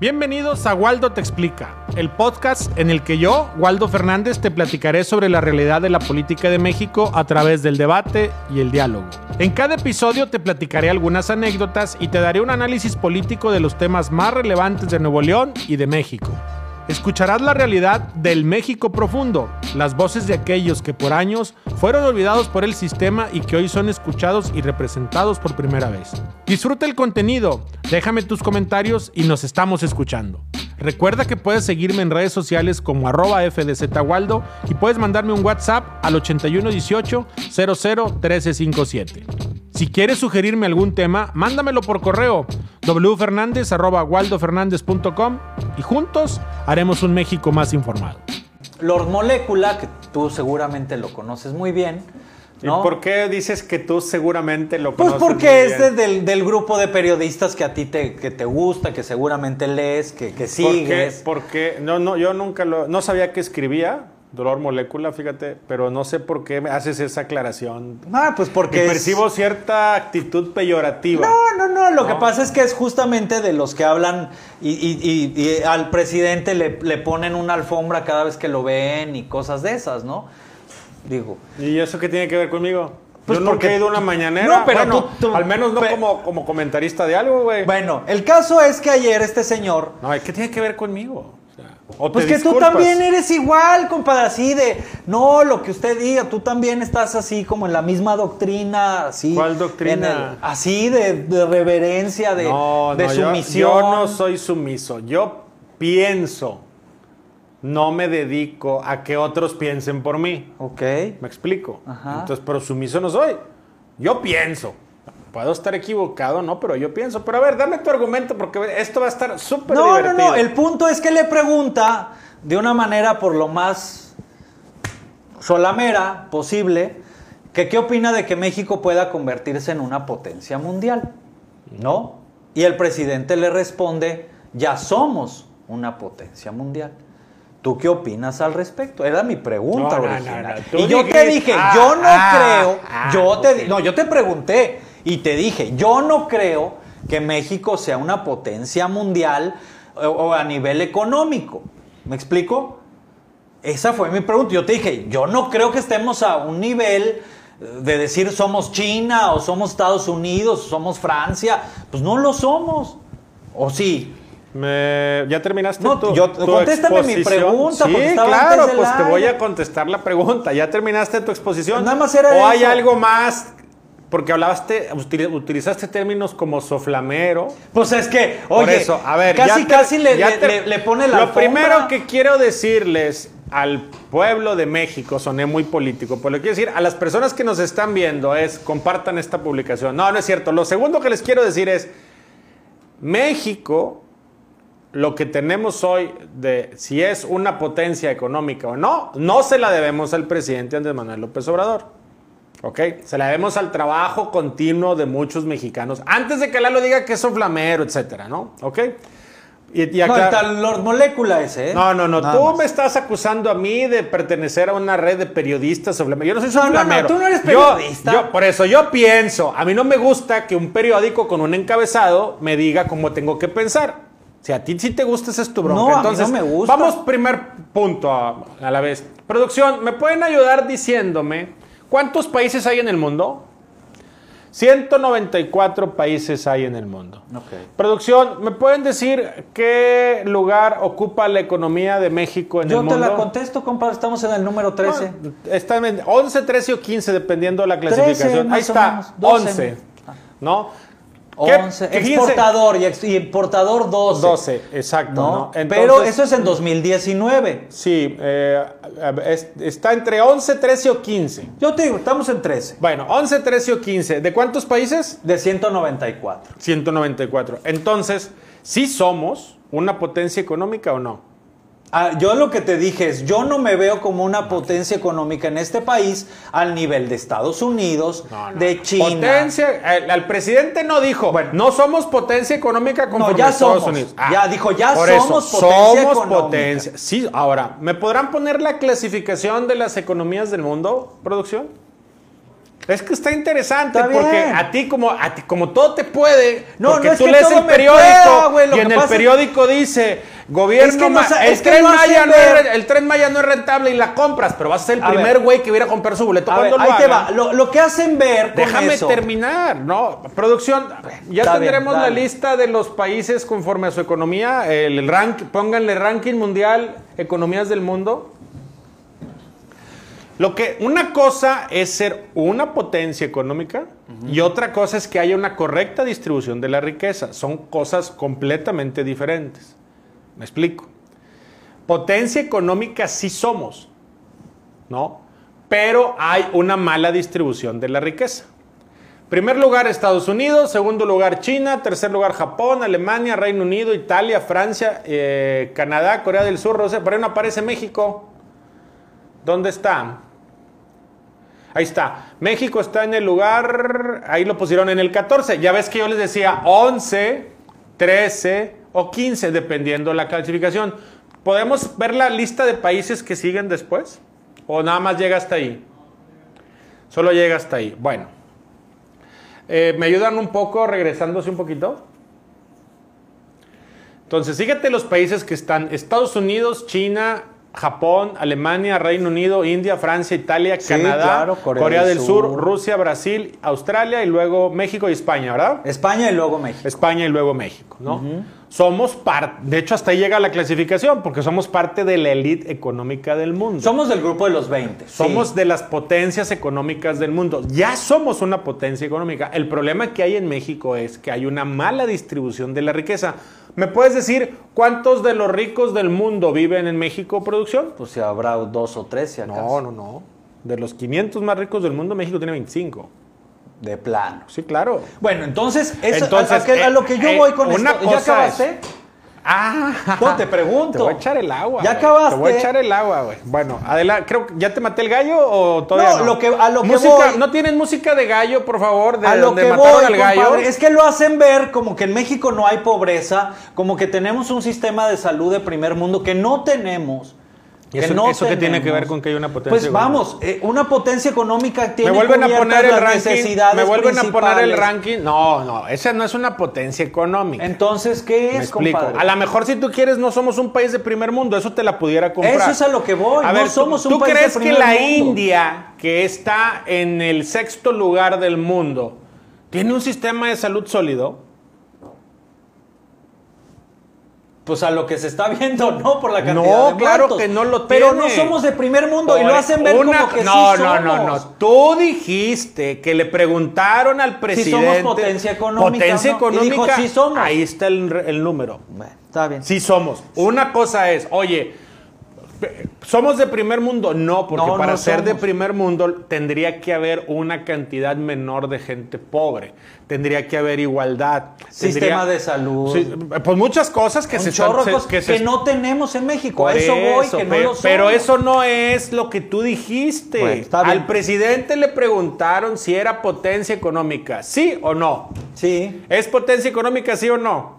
Bienvenidos a Waldo Te Explica, el podcast en el que yo, Waldo Fernández, te platicaré sobre la realidad de la política de México a través del debate y el diálogo. En cada episodio te platicaré algunas anécdotas y te daré un análisis político de los temas más relevantes de Nuevo León y de México. Escucharás la realidad del México profundo, las voces de aquellos que por años fueron olvidados por el sistema y que hoy son escuchados y representados por primera vez. Disfruta el contenido, déjame tus comentarios y nos estamos escuchando. Recuerda que puedes seguirme en redes sociales como arroba fdzwaldo y puedes mandarme un WhatsApp al 8118 001357. Si quieres sugerirme algún tema, mándamelo por correo wfernandez.waldofernandez.com y juntos haremos un México más informado. Lord Molecula, que tú seguramente lo conoces muy bien. ¿no? ¿Y por qué dices que tú seguramente lo Pues conoces? porque muy es de- del, del grupo de periodistas que a ti te, que te gusta, que seguramente lees, que, que ¿Por qué? sigues. Porque no, no, yo nunca lo, no sabía que escribía dolor molécula, fíjate, pero no sé por qué me haces esa aclaración. Ah, pues porque es- percibo cierta actitud peyorativa. No, no, no. Lo No. que pasa es que es justamente de los que hablan y, y- y- y al presidente le, le ponen una alfombra cada vez que lo ven y cosas de esas, ¿no? Digo. ¿Y eso qué tiene que ver conmigo? Pues yo nunca porque- he ido a una mañanera. No, pero Bueno, tú- tú- al menos no como, como comentarista de algo, güey. Bueno, el caso es que ayer este señor No, ¿qué tiene que ver conmigo? O Pues que tú también eres igual, compadre, así de, no, lo que usted diga, tú también estás así como en la misma doctrina, así. ¿Cuál doctrina? el- así de, de reverencia, de, no, de no, yo- sumisión. Yo, no soy sumiso. Yo pienso. No me dedico a que otros piensen por mí. Ok. ¿Me explico? Ajá. Entonces, pero sumiso no soy. Yo pienso. Puedo estar equivocado, ¿no? Pero yo pienso. Pero a ver, dame tu argumento porque esto va a estar súper No, no, divertido. no, el punto es que le pregunta de una manera por lo más solamera posible, que qué opina de que México pueda convertirse en una potencia mundial, ¿no? Y el presidente le responde, ya somos una potencia mundial. ¿Tú qué opinas al respecto? Era mi pregunta No, no, original. no, no. Y yo te dije, Ah, yo no ah, creo, ah, yo te, no, yo te pregunté y te dije, yo no creo que México sea una potencia mundial o, o a nivel económico. ¿Me explico? Esa fue mi pregunta. Yo te dije, yo no creo que estemos a un nivel eh, de decir somos China o somos Estados Unidos o somos Francia. Pues no lo somos. ¿O sí? Me- ¿Ya terminaste No, tu, yo- tu contéstame mi pregunta, Sí, claro, pues te voy a contestar la pregunta. ¿Ya terminaste tu exposición? Nada más era ¿O hay algo más? Porque hablaste, utili- utilizaste términos como soflamero. Pues es que, Por oye, eso, a ver, casi te- casi le, ya le- te- le- le pone la Lo alfombra. primero que quiero decirles al pueblo de México, soné muy político, pero lo quiero decir a las personas que nos están viendo es compartan esta publicación. No, no es cierto. Lo segundo que les quiero decir es México, lo que tenemos hoy de si es una potencia económica o no, no se la debemos al presidente Andrés Manuel López Obrador. ¿Ok? Se la debemos al trabajo continuo de muchos mexicanos. Antes de que Lalo diga que es flamero, etcétera, ¿no? ¿Ok? Y, y No, acá- está el Lord ese, ¿eh? no, no, no. Nada Tú más. me estás acusando a mí de pertenecer a una red de periodistas sobre. Yo no soy No, no, no, flamero. tú no eres periodista. yo- por eso yo pienso. A mí no me gusta que un periódico con un encabezado me diga cómo tengo que pensar. Si a ti sí te gusta, esa es tu bronca. No, a mí Entonces, no me gusta. vamos primer punto a, a la vez. Producción, ¿me pueden ayudar diciéndome cuántos países hay en el mundo? 194 países hay en el mundo. Producción, ¿me pueden decir qué lugar ocupa la economía de México en Yo el te mundo? la contesto, compadre. Estamos en el número 13. Bueno, está en 11, 13 o 15, dependiendo de la 13, clasificación. Ahí está, menos, 12. 11. ¿No? ¿Qué- 11. qué 15? Exportador y, ex- y importador 12. 12, exacto. ¿no? ¿no? Pero Entonces, eso es en 2019. Sí, eh, es- está entre 11, 13 o 15. Yo te digo, estamos en 13. Bueno, 11, 13 o 15. ¿De cuántos países? De 194. 194. Entonces, ¿sí somos una potencia económica o no? Ah, yo lo que te dije es, yo no me veo como una potencia económica en este país al nivel de Estados Unidos, No, no. de China. Potencia, el, presidente no dijo, Bueno. no somos potencia económica como No, ya Estados somos. Unidos. Ya dijo, ya por somos eso, potencia somos económica. potencia. Sí, ahora, ¿me podrán poner la clasificación de las economías del mundo, producción? Es que está interesante Está porque bien. a ti como a ti como todo te puede, No, porque no es tú que lees todo el periódico pueda, y en el es- periódico dice gobierno Es que no el es que tren no Maya no es ver- re- el tren Maya no es rentable y la compras, pero vas a ser el A primer güey que viera a comprar su boleto A cuando ver, lo ahí te va. Lo, lo que hacen ver Déjame eso- terminar, ¿no? Producción, ya Está bien, tendremos la lista de los países conforme a su economía, el rank, pónganle ranking mundial, economías del mundo. Lo que una cosa es ser una potencia económica y otra cosa es que haya una correcta distribución de la riqueza. Son cosas completamente diferentes. Me explico. Potencia económica sí somos, ¿no? Pero hay una mala distribución de la riqueza. Primer lugar Estados Unidos, segundo lugar China, tercer lugar Japón, Alemania, Reino Unido, Italia, Francia, eh, Canadá, Corea del Sur, Rusia, por ahí no aparece México. ¿Dónde está? Ahí está. México está en el lugar, ahí lo pusieron en el 14. Ya ves que yo les decía 11, 13 o 15, dependiendo la clasificación. ¿Podemos ver la lista de países que siguen después? ¿O nada más llega hasta ahí? Solo llega hasta ahí. Bueno. Eh, ¿Me ayudan un poco regresándose un poquito? Entonces, fíjate los países que están Estados Unidos, China, Japón, Alemania, Reino Unido, India, Francia, Italia, Sí, Canadá, claro, Corea, Corea del Sur. Rusia, Brasil, Australia y luego México y España, ¿verdad? España y luego México. España y luego México, ¿no? Somos parte, de hecho hasta ahí llega la clasificación, porque somos parte de la élite económica del mundo. Somos del grupo de los 20. Somos sí. de las potencias económicas del mundo. Ya somos una potencia económica. El problema que hay en México es que hay una mala distribución de la riqueza. ¿Me puedes decir cuántos de los ricos del mundo viven en México, producción? Pues si habrá dos o tres, si acaso. No, no, no. De los 500 más ricos del mundo, México tiene 25. De plano. Sí, claro. Bueno, entonces, eso, Entonces, a, a que- a lo que yo eh, voy con una esto. ¿Ya cosa acabaste? Ah, No, te pregunto. Te voy a echar el agua. ¿Ya acabaste? Te voy a echar el agua, güey. Bueno, adelante. Creo que ya te maté el gallo o todavía No, no. lo que- a lo que música, voy- ¿No tienen música de gallo, por favor? De a lo donde que mataron voy, al gallo. compadre, es que lo hacen ver como que en México no hay pobreza, como que tenemos un sistema de salud de primer mundo que no tenemos. ¿Y eso- eso qué tiene que ver con que hay una potencia Pues económica? vamos, eh, una potencia económica tiene me vuelven a poner el ranking. Me vuelven a poner el ranking. No, no, esa no es una potencia económica. Entonces, ¿qué Me es, explico. compadre? A lo mejor si tú quieres no somos un país de primer mundo, eso te la pudiera comprar. Eso es a lo que voy, A no ver, ¿tú- somos un ¿tú país de crees que primer la mundo? India, que está en el sexto lugar del mundo, tiene un sistema de salud sólido? Pues a lo que se está viendo, no por la cantidad No, de claro que no lo Pero tiene. no somos de primer mundo y lo hacen ver una- como que no, sí no, somos. no, no. Tú dijiste que le preguntaron al presidente. potencia económica, Potencia ¿no? Y económica. dijo, "Sí somos". Ahí está el, el número. Bueno, está bien. Sí somos. Una cosa es, oye, ¿somos de primer mundo? No, porque No, para no ser de primer mundo tendría que haber una cantidad menor de gente pobre. Tendría que haber igualdad. Sistema tendría- de salud. Sí, pues muchas cosas que Un se están- se- que, se- no tenemos en México. a eso voy, eso, que no pe- lo pero eso no es lo que tú dijiste. Bueno. Al presidente le preguntaron si era potencia económica, ¿sí o no? Sí. ¿Es potencia económica, sí o no?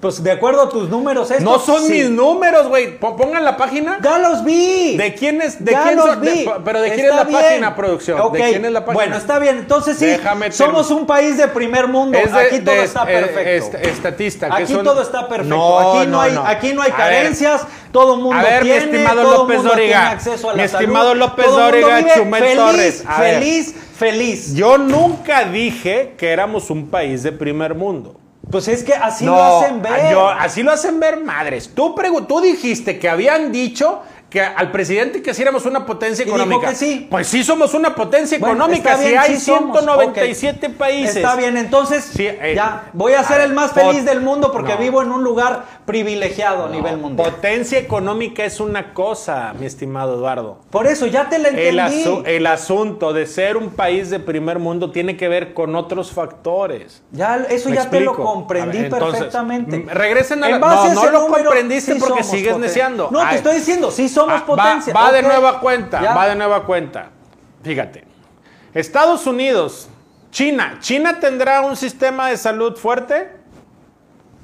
Pues de acuerdo a tus números, estos, no son sí. mis números, güey. Po- Pongan la página. Ya los vi. ¿De quién es? ¿De Ya quién los son? de- vi. pero ¿de quién Está es la bien. página, producción? Ok. ¿De quién es la página? Bueno, está bien. Entonces sí, Déjame somos term- un país de primer mundo. Es de- aquí todo de- está perfecto. est- estatista. que Aquí son- todo está perfecto. No, aquí, no, hay, no. aquí no hay A ver. carencias. todo el mundo A ver, mi estimado todo López mundo tiene acceso a Mi la salud, estimado López todo vive Chumel feliz, Torres. A. Feliz, feliz. Yo nunca dije que éramos un país de primer mundo. Pues es que así lo hacen ver. yo- así lo hacen ver madres. Tú, tú dijiste que habían dicho que al presidente que sí éramos una potencia Y dijo económica. que sí. Pues sí somos una potencia Bueno, económica. está Si bien, hay sí somos. 197 Ok. países. Está bien, entonces Sí, eh, ya voy a ser el más feliz del mundo porque no. vivo en un lugar privilegiado a nivel mundial. Potencia económica es una cosa, mi estimado Eduardo. Por eso ya te la entendí. El, asu- el asunto de ser un país de primer mundo tiene que ver con otros factores. Ya, eso ¿Me ya te lo comprendí A ver, entonces, perfectamente. regresen a la- En base no, no lo número, comprendiste sí porque sigues neciando. No, Ay. te estoy diciendo, sí somos Ah, va- potencia. Va, de Ok. nueva cuenta, Ya. va de nueva cuenta. Fíjate. Estados Unidos, China. ¿China tendrá un sistema de salud fuerte?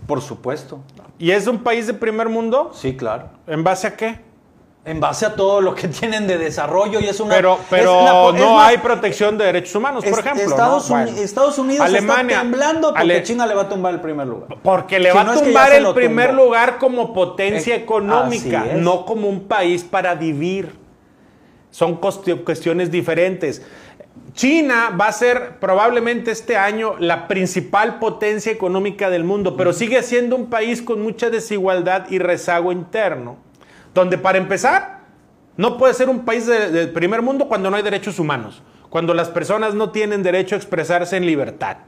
Por supuesto. ¿Y es un país de primer mundo? Sí, claro. ¿En base a qué? en base a todo lo que tienen de desarrollo y es una... Pero, pero es no hay protección de derechos humanos, por ejemplo. ¿no? Estados, Uni- Bueno. Estados Unidos Alemania, está temblando porque Ale- China le va a tumbar el primer lugar. Porque le Si va no a es que ya tumbar el primer tumbó. lugar como potencia Eh, económica, no como un país para vivir. Son cuesti- cuestiones diferentes. China va a ser probablemente este año la principal potencia económica del mundo, pero sigue siendo un país con mucha desigualdad y rezago interno, donde para empezar no puede ser un país de- del primer mundo cuando no hay derechos humanos, cuando las personas no tienen derecho a expresarse en libertad.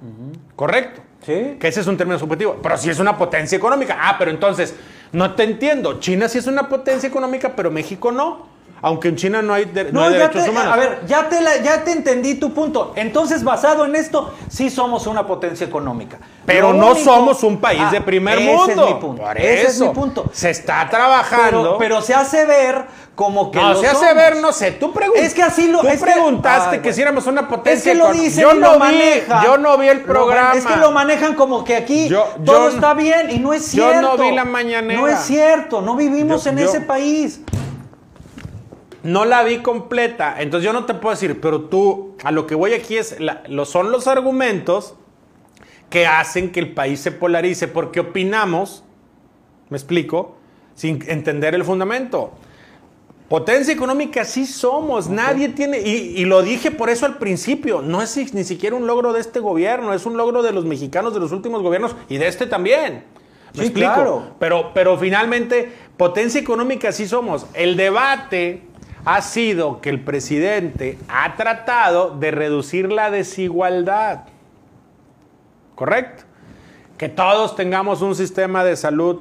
¿Correcto? Sí. Que ese es un término subjetivo. Pero si es una potencia económica. Ah, pero entonces, no te entiendo. China sí es una potencia económica, pero México no. Aunque en China no hay, de- no hay derechos te- humanos. A ver, ya te, la- ya te entendí tu punto. Entonces, basado en esto, sí somos una potencia económica. pero Lo no único- somos un país Ah, de primer ese mundo. Es mi punto. Por ese es mi punto. Se está trabajando. Pero, pero se hace ver como que no, lo se hace somos. ver, no sé. Tú preguntas. Es que así lo- Tú es que- preguntaste Ay, que si éramos una potencia Es que lo dicen Yo y no lo vi, manejan. Yo no vi el programa. es que lo manejan como que aquí Yo- todo yo- está bien y no es yo cierto. no vi la mañanera. No es cierto, no vivimos Yo- en yo- ese país. No la vi completa, entonces yo no te puedo decir, pero tú, a lo que voy aquí es, la- lo, son los argumentos que hacen que el país se polarice, porque opinamos, me explico, sin entender el fundamento. Potencia económica sí somos, nadie tiene, y, y lo dije por eso al principio, no es ni siquiera un logro de este gobierno, es un logro de los mexicanos de los últimos gobiernos y de este también. ¿Me Sí, explico? claro. Pero, pero finalmente, potencia económica sí somos. El debate ha sido que el presidente ha tratado de reducir la desigualdad. ¿Correcto? Que todos tengamos un sistema de salud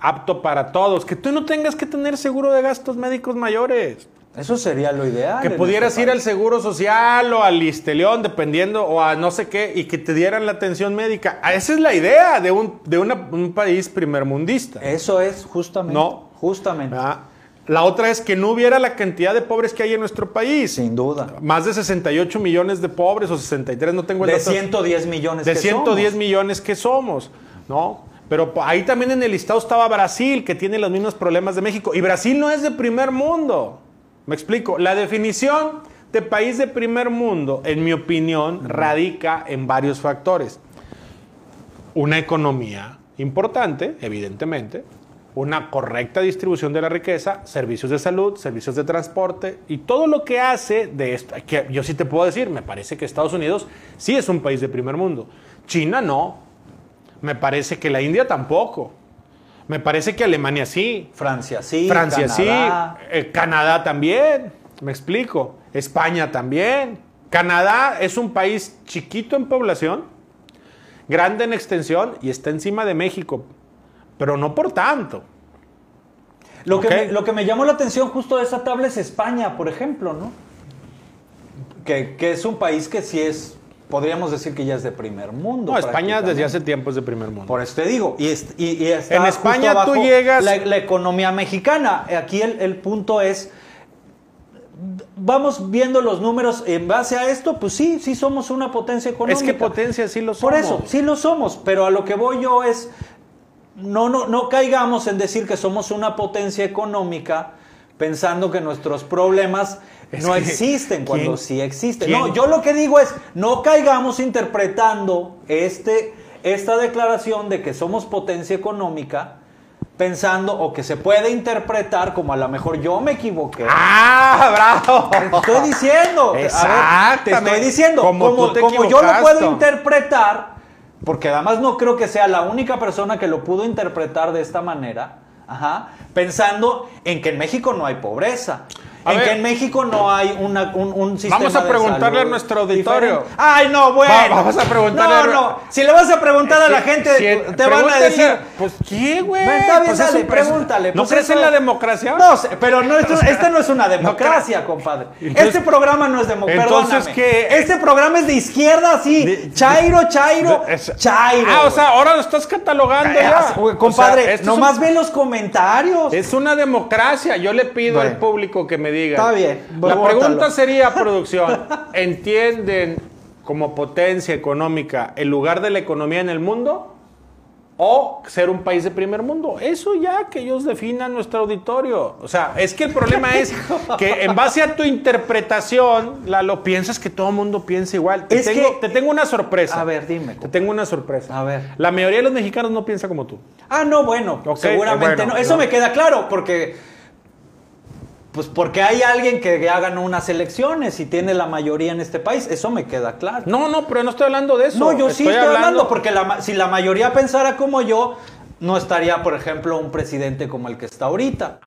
apto para todos. Que tú no tengas que tener seguro de gastos médicos mayores. Eso sería lo ideal. Que pudieras este ir al seguro social o al Isteleón, dependiendo, o a no sé qué, y que te dieran la atención médica. Ah, Esa es la idea de un, de una- un país primermundista. Eso es justamente. No. Justamente. Ah, La otra es que no hubiera la cantidad de pobres que hay en nuestro país. Sin duda. Más de 68 millones de pobres o 63, no tengo el De dato. 110 millones de que 110 somos. millones que somos, ¿no? Pero ahí también en el listado estaba Brasil, que tiene los mismos problemas de México. Y Brasil no es de primer mundo. Me explico. La definición de país de primer mundo, en mi opinión, radica en varios factores. Una economía importante, evidentemente. Una correcta distribución de la riqueza, servicios de salud, servicios de transporte y todo lo que hace de esto. Que yo sí te puedo decir, me parece que Estados Unidos sí es un país de primer mundo. China no. Me parece que la India tampoco. Me parece que Alemania sí. Francia sí. Francia Canadá. sí, eh, Canadá también, me explico, España también. Canadá es un país chiquito en población, grande en extensión y está encima de México, pero no por tanto. Lo, que me, lo que me llamó la atención justo de esa tabla es España, por ejemplo, ¿no? Que, que es un país que sí es, podríamos decir que ya es de primer mundo. No, España desde hace tiempo es de primer mundo. Por eso te digo, y, est- y- y está En justo España tú llegas- La, la economía mexicana. Aquí el, el punto es, vamos viendo los números en base a esto, pues sí, sí somos una potencia económica. es que potencia sí lo somos. Por eso, sí lo somos, pero a lo que voy yo es, no, no, no caigamos en decir que somos una potencia económica pensando que nuestros problemas Es no existen cuando ¿quién- sí existen. quién- No, yo lo que digo es, no caigamos interpretando este, esta declaración de que somos potencia económica pensando o que se puede interpretar como a lo mejor yo me equivoqué. ¡Ah, bravo! Te estoy diciendo. A ver, te estoy diciendo. Como Como, como yo lo puedo interpretar, porque además no creo que sea la única persona que lo pudo interpretar de esta manera, ajá, pensando en que en México no hay pobreza. A en ver. que en México no hay una- un, un sistema Vamos a de preguntarle salud a nuestro auditorio. diferente. Ay, no, bueno. Va- vamos a preguntarle No, no. Si le vas a preguntar a la gente, Si- te van a decir. Pues, ¿qué, güey? Está bien, Pues dale, pregúntale. ¿No pues crees eso- en la democracia? No, pero no, esto, esta no es una democracia, compadre. Entonces- este programa no es democracia. Entonces. ¿qué? Este programa es de izquierda, así. De- chairo, chairo, Es- chairo. Ah, o sea, ahora lo estás catalogando ya. Compadre, O sea, nomás un- ve los comentarios. Es una democracia. Yo le pido al público que me diga. Está bien, La bótalo. pregunta sería, producción, ¿entienden como potencia económica el lugar de la economía en el mundo? o ser un país de primer mundo. Eso ya que ellos definan nuestro auditorio. O sea, es que el problema es que en base a tu interpretación, lo piensas que todo el mundo piensa igual. Te, Es tengo, que- te tengo una sorpresa. A ver, dime. Te tengo una sorpresa. A ver. La mayoría de los mexicanos no piensa como tú. Ah, no, bueno, seguramente bueno, no. Eso me queda claro, porque. Pues porque hay alguien que ya ganó unas elecciones y tiene la mayoría en este país. Eso me queda claro. No, no, pero no estoy hablando de eso. No, yo sí estoy hablando, porque la si la mayoría pensara como yo, no estaría, por ejemplo, un presidente como el que está ahorita.